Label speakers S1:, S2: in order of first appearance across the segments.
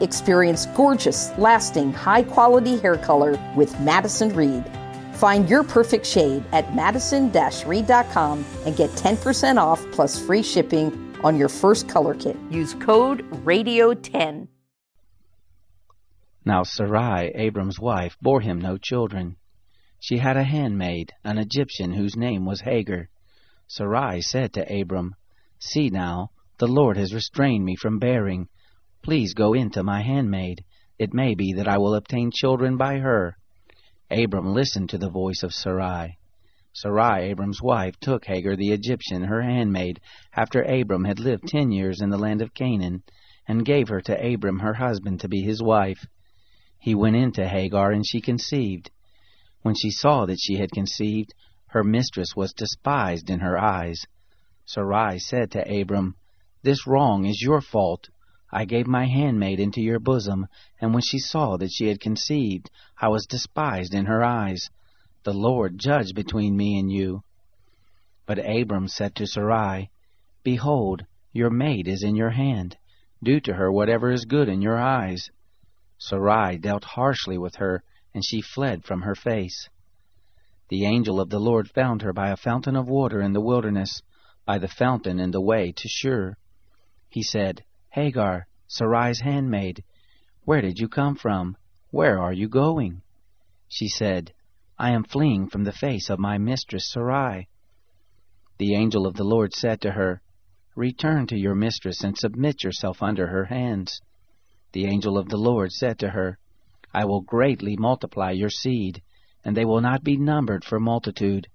S1: Experience gorgeous, lasting, high quality hair color with Madison Reed. Find your perfect shade at madison reed.com and get 10% off plus free shipping on your first color kit. Use code RADIO10.
S2: Now Sarai, Abram's wife, bore him no children. She had a handmaid, an Egyptian, whose name was Hagar. Sarai said to Abram, See now, the Lord has restrained me from bearing. Please go in to my handmaid. It may be that I will obtain children by her. Abram listened to the voice of Sarai. Sarai, Abram's wife, took Hagar the Egyptian, her handmaid, after Abram had lived ten years in the land of Canaan, and gave her to Abram her husband to be his wife. He went in to Hagar, and she conceived. When she saw that she had conceived, her mistress was despised in her eyes. Sarai said to Abram, This wrong is your fault. I gave my handmaid into your bosom, and when she saw that she had conceived, I was despised in her eyes. The Lord judge between me and you. But Abram said to Sarai, Behold, your maid is in your hand. Do to her whatever is good in your eyes. Sarai dealt harshly with her, and she fled from her face. The angel of the Lord found her by a fountain of water in the wilderness, by the fountain in the way to Shur. He said, Hagar, Sarai's handmaid, where did you come from? Where are you going? She said, I am fleeing from the face of my mistress Sarai. The angel of the Lord said to her, Return to your mistress and submit yourself under her hands. The angel of the Lord said to her, I will greatly multiply your seed, and they will not be numbered for multitude.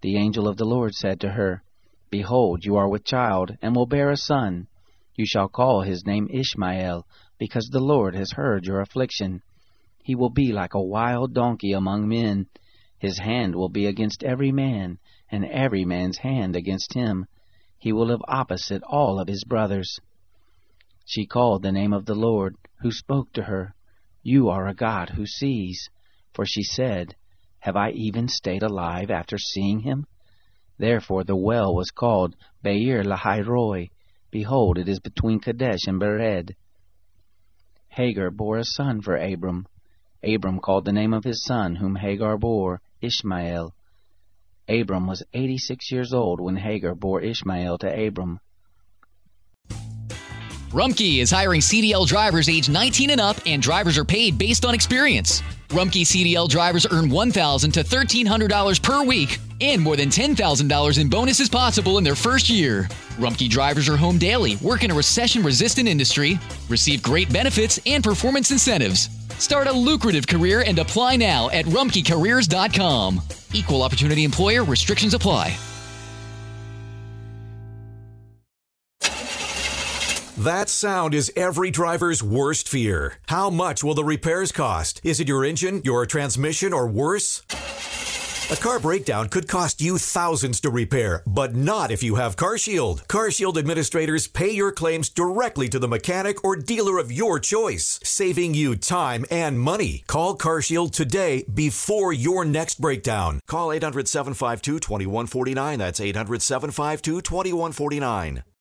S2: The angel of the Lord said to her, Behold, you are with child, and will bear a son. You shall call his name Ishmael, because the Lord has heard your affliction. He will be like a wild donkey among men. His hand will be against every man, and every man's hand against him. He will live opposite all of his brothers. She called the name of the Lord, who spoke to her, You are a God who sees. For she said, Have I even stayed alive after seeing him? Therefore the well was called Beer Lahai Roi, Behold, it is between Kadesh and Bered. Hagar bore a son for Abram. Abram called the name of his son, whom Hagar bore, Ishmael. Abram was eighty six years old when Hagar bore Ishmael to Abram.
S3: Rumpke is hiring CDL drivers age 19 and up, and drivers are paid based on experience. Rumpke CDL drivers earn 1,000 to $1,300 per week and more than $10,000 in bonuses possible in their first year. Rumpke drivers are home daily, work in a recession resistant industry, receive great benefits and performance incentives. Start a lucrative career and apply now at rumpkecareers.com. Equal opportunity employer restrictions apply.
S4: That sound is every driver's worst fear. How much will the repairs cost? Is it your engine, your transmission, or worse? A car breakdown could cost you thousands to repair, but not if you have CarShield. CarShield administrators pay your claims directly to the mechanic or dealer of your choice, saving you time and money. Call CarShield today before your next breakdown. Call 800 752 2149. That's 800 752 2149.